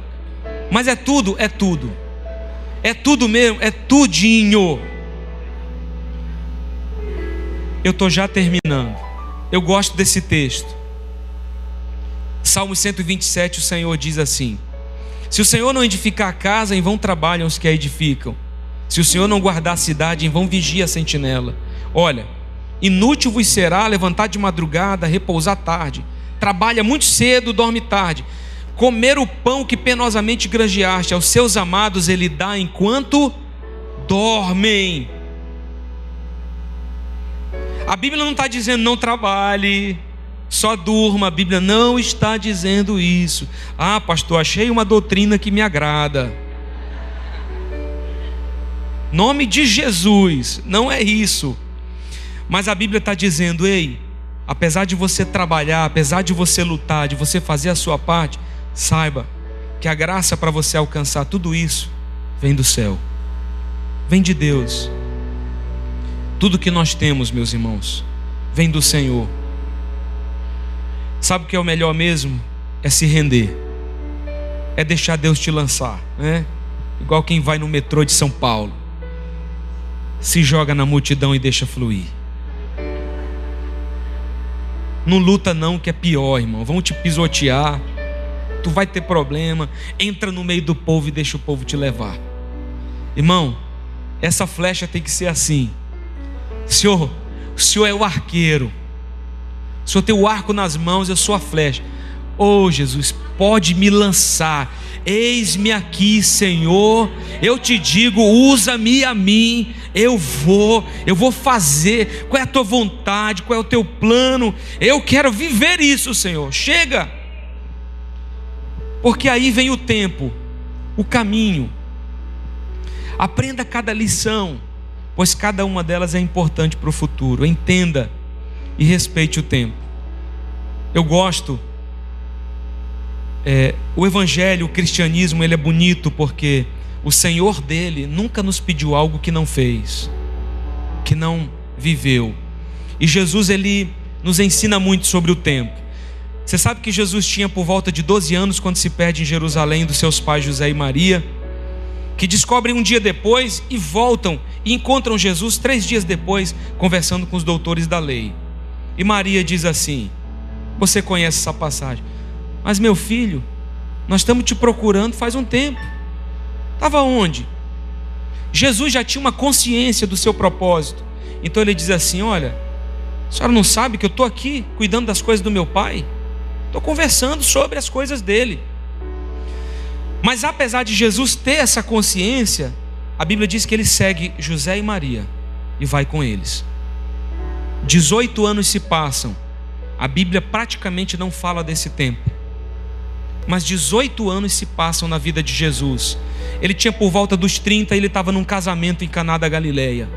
Mas é tudo, é tudo. É tudo mesmo, é tudinho. Eu estou já terminando. Eu gosto desse texto. Salmo 127, o Senhor diz assim: se o Senhor não edificar a casa, em vão trabalham os que a edificam. Se o Senhor não guardar a cidade, em vão vigia a sentinela. Olha, inútil vos será levantar de madrugada, repousar tarde. Trabalha muito cedo, dorme tarde. Comer o pão que penosamente granjeaste, aos seus amados ele dá enquanto dormem. A Bíblia não está dizendo não trabalhe, só durma, a Bíblia não está dizendo isso. Ah, pastor, achei uma doutrina que me agrada. Nome de Jesus, não é isso. Mas a Bíblia está dizendo: ei, apesar de você trabalhar, apesar de você lutar, de você fazer a sua parte, saiba que a graça para você alcançar tudo isso vem do céu, vem de Deus. Tudo que nós temos, meus irmãos, vem do Senhor. Sabe o que é o melhor mesmo? É se render. É deixar Deus te lançar, né? Igual quem vai no metrô de São Paulo. Se joga na multidão e deixa fluir. Não luta não, que é pior, irmão. Vão te pisotear. Tu vai ter problema. Entra no meio do povo e deixa o povo te levar. Irmão, essa flecha tem que ser assim. Senhor, o Senhor é o arqueiro. O Senhor tem o arco nas mãos, sou a flecha. Oh Jesus, pode me lançar. Eis-me aqui, Senhor. Eu te digo, usa-me a mim. Eu vou, eu vou fazer. Qual é a tua vontade? Qual é o teu plano? Eu quero viver isso, Senhor. Chega. Porque aí vem o tempo, o caminho. Aprenda cada lição, pois cada uma delas é importante para o futuro. Entenda e respeite o tempo. Eu gosto. É, o evangelho, o cristianismo, ele é bonito porque o Senhor dele nunca nos pediu algo que não fez, que não viveu. E Jesus ele nos ensina muito sobre o tempo. Você sabe que Jesus tinha por volta de 12 anos quando se perde em Jerusalém dos seus pais José e Maria, que descobrem um dia depois e voltam e encontram Jesus três dias depois conversando com os doutores da lei. E Maria diz assim: Você conhece essa passagem? Mas meu filho, nós estamos te procurando faz um tempo. Estava onde? Jesus já tinha uma consciência do seu propósito. Então ele diz assim: Olha, a senhora não sabe que eu estou aqui cuidando das coisas do meu pai? Estou conversando sobre as coisas dele. Mas apesar de Jesus ter essa consciência, a Bíblia diz que ele segue José e Maria e vai com eles. 18 anos se passam. A Bíblia praticamente não fala desse tempo. Mas 18 anos se passam na vida de Jesus. Ele tinha por volta dos 30, ele estava num casamento em Caná da Galileia.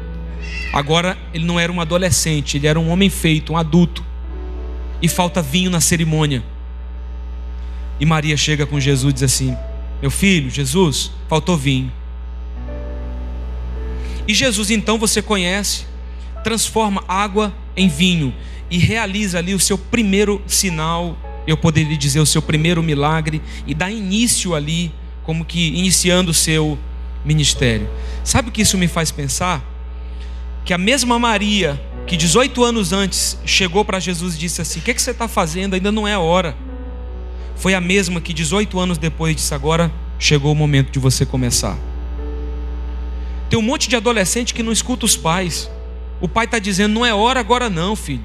Agora ele não era um adolescente, ele era um homem feito, um adulto. E falta vinho na cerimônia. E Maria chega com Jesus e diz assim: Meu filho, Jesus, faltou vinho. E Jesus, então, você conhece, transforma água em vinho e realiza ali o seu primeiro sinal, eu poderia dizer o seu primeiro milagre, e dá início ali, como que iniciando o seu ministério. Sabe o que isso me faz pensar? Que a mesma Maria, que 18 anos antes chegou para Jesus e disse assim: O que, é que você está fazendo? Ainda não é hora. Foi a mesma que 18 anos depois disse: Agora chegou o momento de você começar. Tem um monte de adolescente que não escuta os pais. O pai está dizendo: Não é hora agora, não, filho.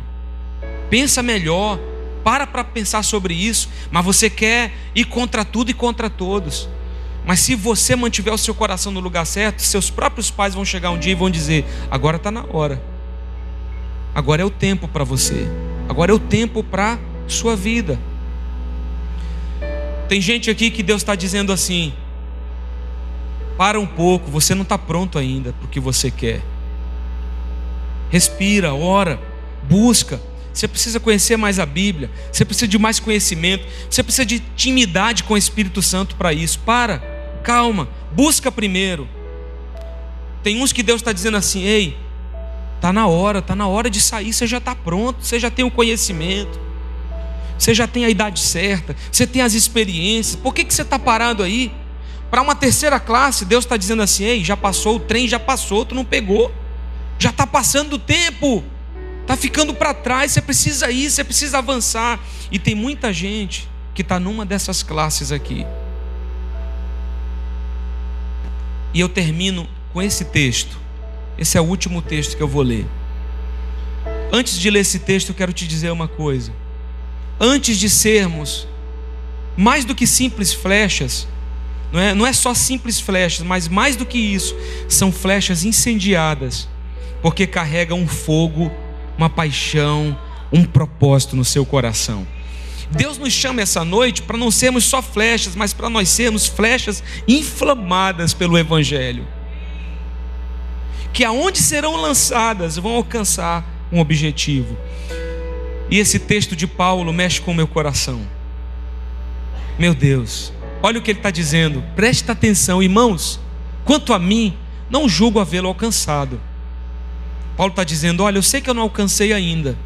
Pensa melhor. Para para pensar sobre isso. Mas você quer ir contra tudo e contra todos. Mas se você mantiver o seu coração no lugar certo, seus próprios pais vão chegar um dia e vão dizer: agora está na hora. Agora é o tempo para você. Agora é o tempo para sua vida. Tem gente aqui que Deus está dizendo assim: para um pouco, você não está pronto ainda para o que você quer. Respira, ora, busca. Você precisa conhecer mais a Bíblia, você precisa de mais conhecimento, você precisa de intimidade com o Espírito Santo para isso. Para, calma, busca primeiro. Tem uns que Deus está dizendo assim: ei, está na hora, está na hora de sair, você já está pronto, você já tem o conhecimento, você já tem a idade certa, você tem as experiências, por que, que você está parado aí? Para uma terceira classe, Deus está dizendo assim: ei, já passou, o trem já passou, tu não pegou, já está passando o tempo está ficando para trás, você precisa ir, você precisa avançar. E tem muita gente que está numa dessas classes aqui. E eu termino com esse texto. Esse é o último texto que eu vou ler. Antes de ler esse texto, eu quero te dizer uma coisa. Antes de sermos mais do que simples flechas, não é, não é só simples flechas, mas mais do que isso, são flechas incendiadas, porque carregam um fogo uma paixão, um propósito no seu coração. Deus nos chama essa noite para não sermos só flechas, mas para nós sermos flechas inflamadas pelo Evangelho. Que aonde serão lançadas vão alcançar um objetivo. E esse texto de Paulo mexe com o meu coração. Meu Deus, olha o que ele está dizendo, preste atenção, irmãos. Quanto a mim, não julgo havê-lo alcançado Paulo está dizendo: Olha, eu sei que eu não alcancei ainda,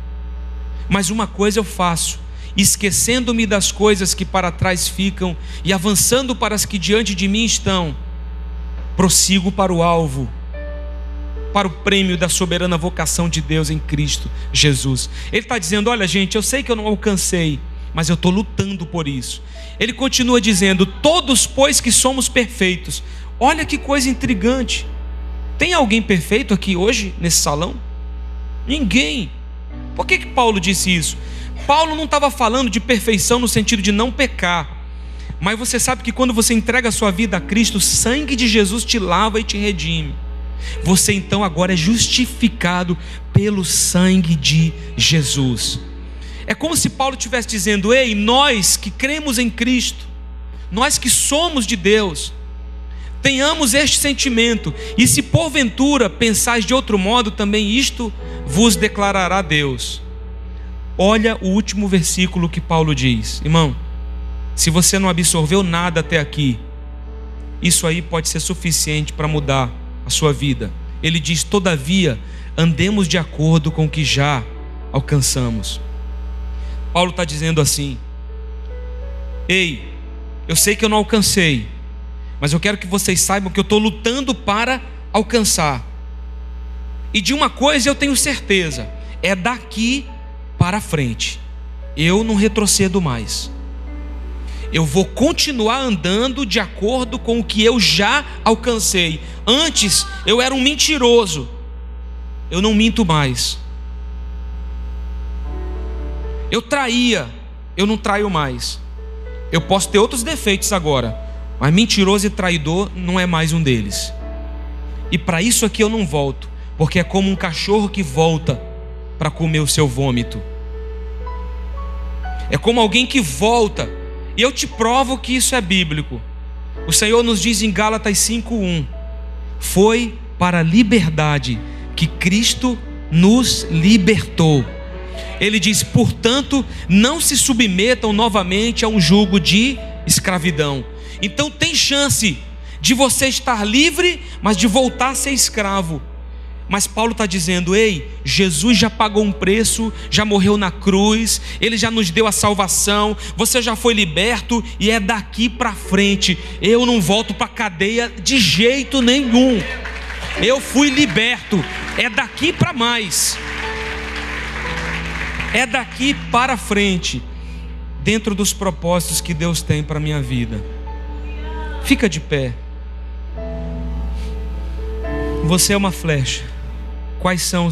mas uma coisa eu faço, esquecendo-me das coisas que para trás ficam e avançando para as que diante de mim estão, prossigo para o alvo, para o prêmio da soberana vocação de Deus em Cristo Jesus. Ele está dizendo: Olha, gente, eu sei que eu não alcancei, mas eu estou lutando por isso. Ele continua dizendo: Todos, pois que somos perfeitos. Olha que coisa intrigante. Tem alguém perfeito aqui hoje nesse salão? Ninguém. Por que, que Paulo disse isso? Paulo não estava falando de perfeição no sentido de não pecar. Mas você sabe que quando você entrega a sua vida a Cristo, o sangue de Jesus te lava e te redime. Você então agora é justificado pelo sangue de Jesus. É como se Paulo estivesse dizendo: Ei, nós que cremos em Cristo, nós que somos de Deus, tenhamos este sentimento, e se porventura pensais de outro modo, também isto vos declarará Deus. Olha o último versículo que Paulo diz, irmão. Se você não absorveu nada até aqui, isso aí pode ser suficiente para mudar a sua vida. Ele diz: Todavia, andemos de acordo com o que já alcançamos. Paulo está dizendo assim: Ei, eu sei que eu não alcancei, mas eu quero que vocês saibam que eu estou lutando para alcançar. E de uma coisa eu tenho certeza: é daqui para frente. Eu não retrocedo mais. Eu vou continuar andando de acordo com o que eu já alcancei. Antes eu era um mentiroso, eu não minto mais. Eu traía, eu não traio mais. Eu posso ter outros defeitos agora, mas mentiroso e traidor não é mais um deles. E para isso aqui eu não volto, porque é como um cachorro que volta para comer o seu vômito. É como alguém que volta, e eu te provo que isso é bíblico. O Senhor nos diz em Gálatas 5:1: Foi para a liberdade que Cristo nos libertou. Ele diz: portanto, não se submetam novamente a um jugo de escravidão. Então tem chance de você estar livre, mas de voltar a ser escravo. Mas Paulo está dizendo: ei, Jesus já pagou um preço, já morreu na cruz, ele já nos deu a salvação, você já foi liberto e é daqui para frente. Eu não volto para a cadeia de jeito nenhum. Eu fui liberto, é daqui para mais. É daqui para frente, dentro dos propósitos que Deus tem para minha vida. Fica de pé. Você é uma flecha. Quais são,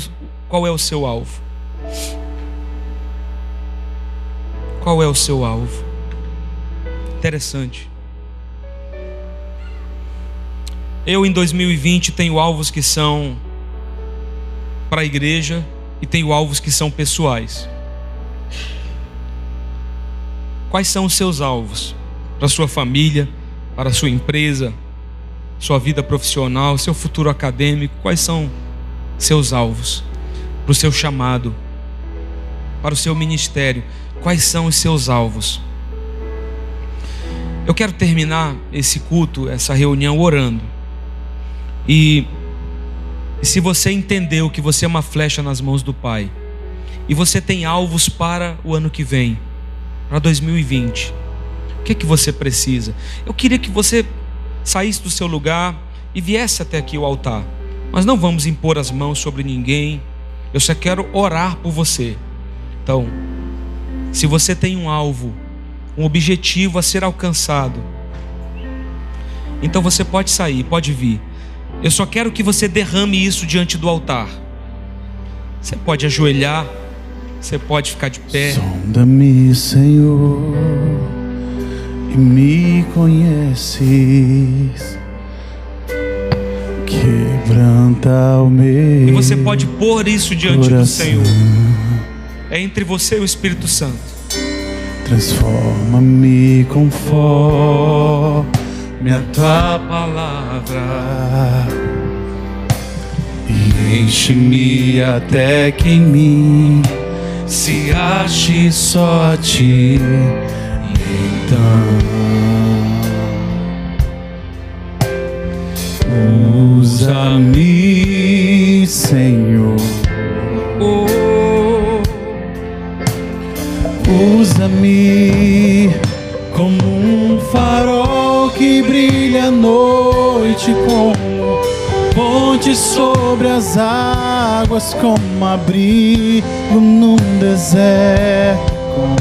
qual é o seu alvo? Qual é o seu alvo? Interessante. Eu em 2020 tenho alvos que são para a igreja e tenho alvos que são pessoais. Quais são os seus alvos? Para sua família, para sua empresa, sua vida profissional, seu futuro acadêmico? Quais são seus alvos? Para o seu chamado, para o seu ministério? Quais são os seus alvos? Eu quero terminar esse culto, essa reunião, orando. E, se você entendeu que você é uma flecha nas mãos do Pai, e você tem alvos para o ano que vem, para 2020, o que é que você precisa? Eu queria que você saísse do seu lugar e viesse até aqui o altar. Mas não vamos impor as mãos sobre ninguém. Eu só quero orar por você. Então, se você tem um alvo, um objetivo a ser alcançado, então você pode sair, pode vir. Eu só quero que você derrame isso diante do altar. Você pode ajoelhar, você pode ficar de pé. Sonda-me, Senhor, e me conheces. Quebranta o meu. E você pode pôr isso diante coração. do Senhor. É entre você e o Espírito Santo. Transforma-me conforme a tua palavra. e enche-me até que em mim se ache só a ti. Então, usa-me, Senhor. Oh, Usa-me como um farol que brilha à noite, como ponte sobre as águas, como abrigo num deserto, como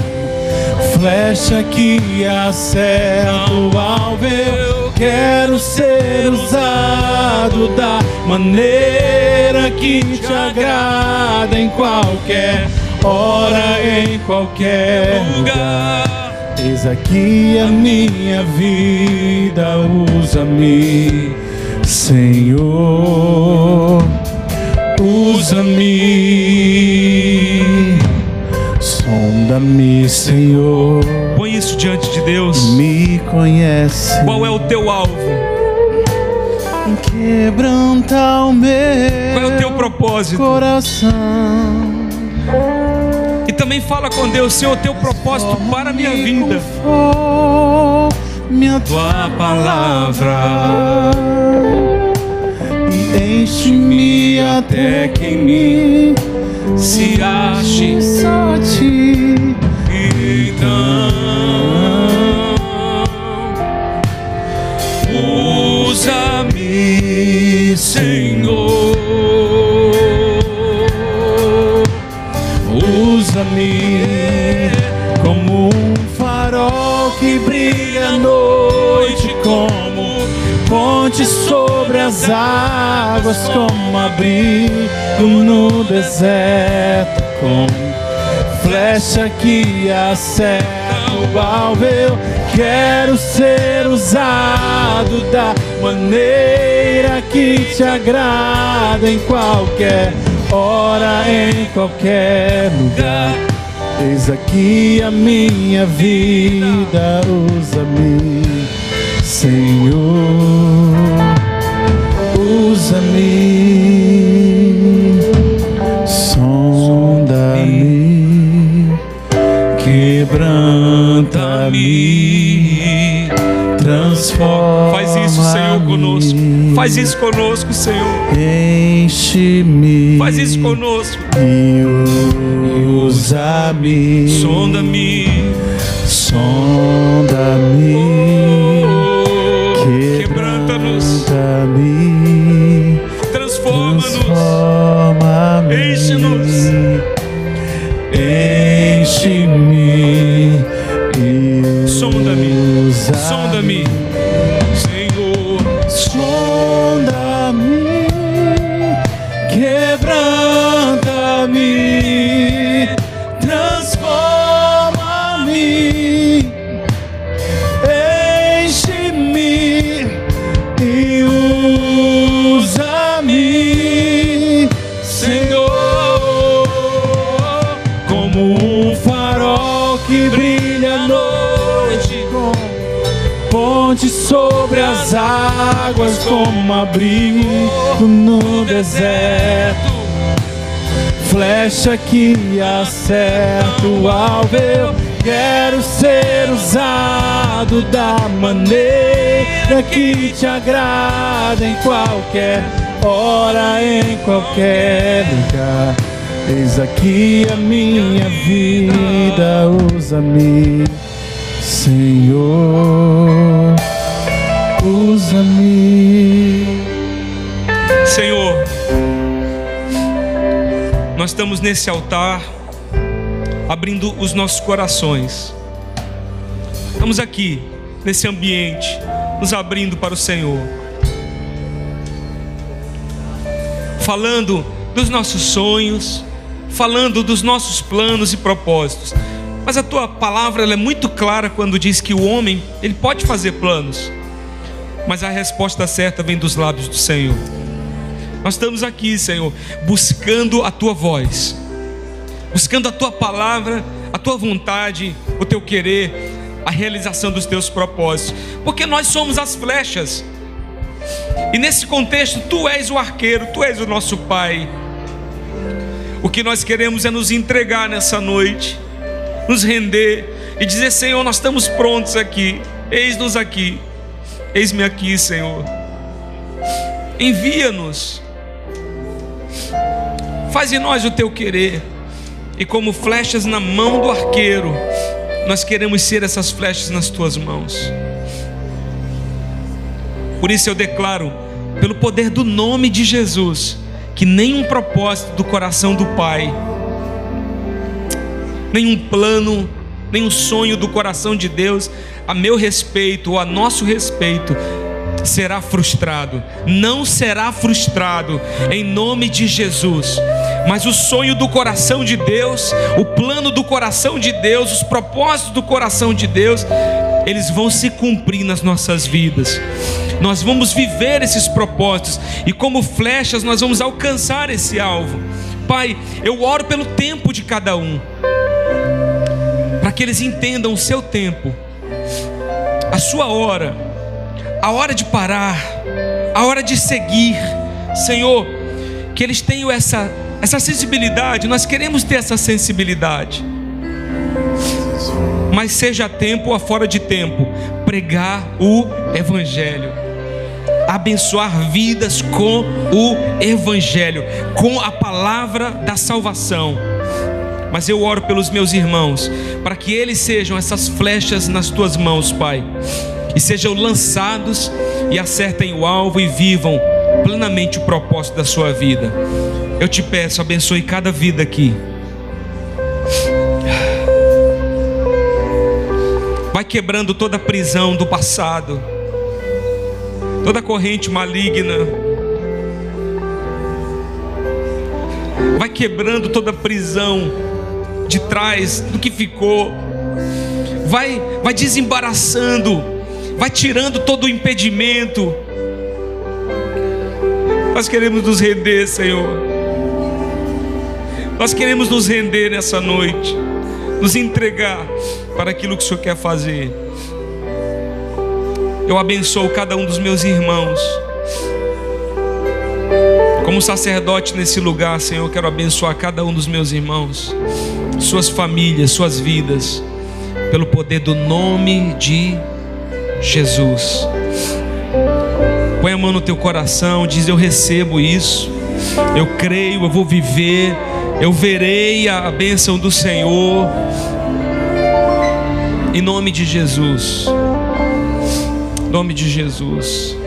flecha que acerta o alvo. Quero ser usado da maneira que te agrada em qualquer hora, em qualquer lugar. Eis aqui a minha vida, usa-me, Senhor, usa-me, sonda-me, Senhor, põe isso diante de Deus. Conhece, Qual é o teu alvo? quebranta o meu Qual é o teu propósito? coração. E também fala com Deus, Senhor, teu propósito para a minha vida. Minha tua palavra e enche-me até que em mim se ache só ti. Então, Senhor. Usa-me como um farol que brilha à noite como ponte sobre as águas, como abrigo no deserto, como flecha que acerta o alvo. Eu quero ser usado da maneira que te agrada em qualquer hora, em qualquer lugar. Eis aqui a minha vida, usa-me, Senhor, usa-me, sonda-me, quebranta-me, transforma. Faz isso, Senhor, conosco. Faz isso conosco, Senhor. Enche-me. Faz isso conosco. E usa-me. Sonda-me. Sonda-me. Oh, como abrigo no deserto. Flecha que acerta o alvo. Eu quero ser usado da maneira que te agrada em qualquer hora, em qualquer lugar. Eis aqui a minha vida, usa-me. Senhor, usa-me. Senhor, nós estamos nesse altar, abrindo os nossos corações. Estamos aqui, nesse ambiente, nos abrindo para o Senhor. Falando dos nossos sonhos, falando dos nossos planos e propósitos. Mas a tua palavra é muito clara quando diz que o homem, ele pode fazer planos, mas a resposta certa vem dos lábios do Senhor. Nós estamos aqui, Senhor, buscando a tua voz, buscando a tua palavra, a tua vontade, o teu querer, a realização dos teus propósitos, porque nós somos as flechas. E nesse contexto, tu és o arqueiro, tu és o nosso pai. O que nós queremos é nos entregar nessa noite, nos render e dizer: Senhor, nós estamos prontos aqui, eis-nos aqui, eis-me aqui, Senhor. Envia-nos, faz em nós o teu querer, e como flechas na mão do arqueiro, nós queremos ser essas flechas nas tuas mãos. Por isso eu declaro, pelo poder do nome de Jesus, que nenhum propósito do coração do Pai, nenhum plano, nenhum sonho do coração de Deus a meu respeito ou a nosso respeito será frustrado. Não será frustrado em nome de Jesus. Mas o sonho do coração de Deus, o plano do coração de Deus, os propósitos do coração de Deus, eles vão se cumprir nas nossas vidas. Nós vamos viver esses propósitos e como flechas nós vamos alcançar esse alvo. Pai, eu oro pelo tempo de cada um. Que eles entendam o seu tempo, a sua hora, a hora de parar, a hora de seguir. Senhor, que eles tenham essa essa sensibilidade, nós queremos ter essa sensibilidade. Mas seja a tempo ou fora de tempo, pregar o evangelho abençoar vidas com o Evangelho, com a palavra da salvação. Mas eu oro pelos meus irmãos, para que eles sejam essas flechas nas tuas mãos, Pai, e sejam lançados e acertem o alvo e vivam plenamente o propósito da sua vida. Eu te peço, abençoe cada vida aqui. Vai quebrando toda prisão do passado, toda corrente maligna. Vai quebrando toda prisão de trás do que ficou. Vai, vai desembaraçando, vai tirando todo o impedimento. Nós queremos nos render, Senhor. Nós queremos nos render nessa noite, nos entregar para aquilo que o Senhor quer fazer. Eu abençoo cada um dos meus irmãos. Como sacerdote nesse lugar, Senhor, eu quero abençoar cada um dos meus irmãos, suas famílias, suas vidas, pelo poder do nome de Jesus. Põe a mão no teu coração, diz: Eu recebo isso, eu creio, eu vou viver, eu verei a bênção do Senhor, em nome de Jesus, em nome de Jesus.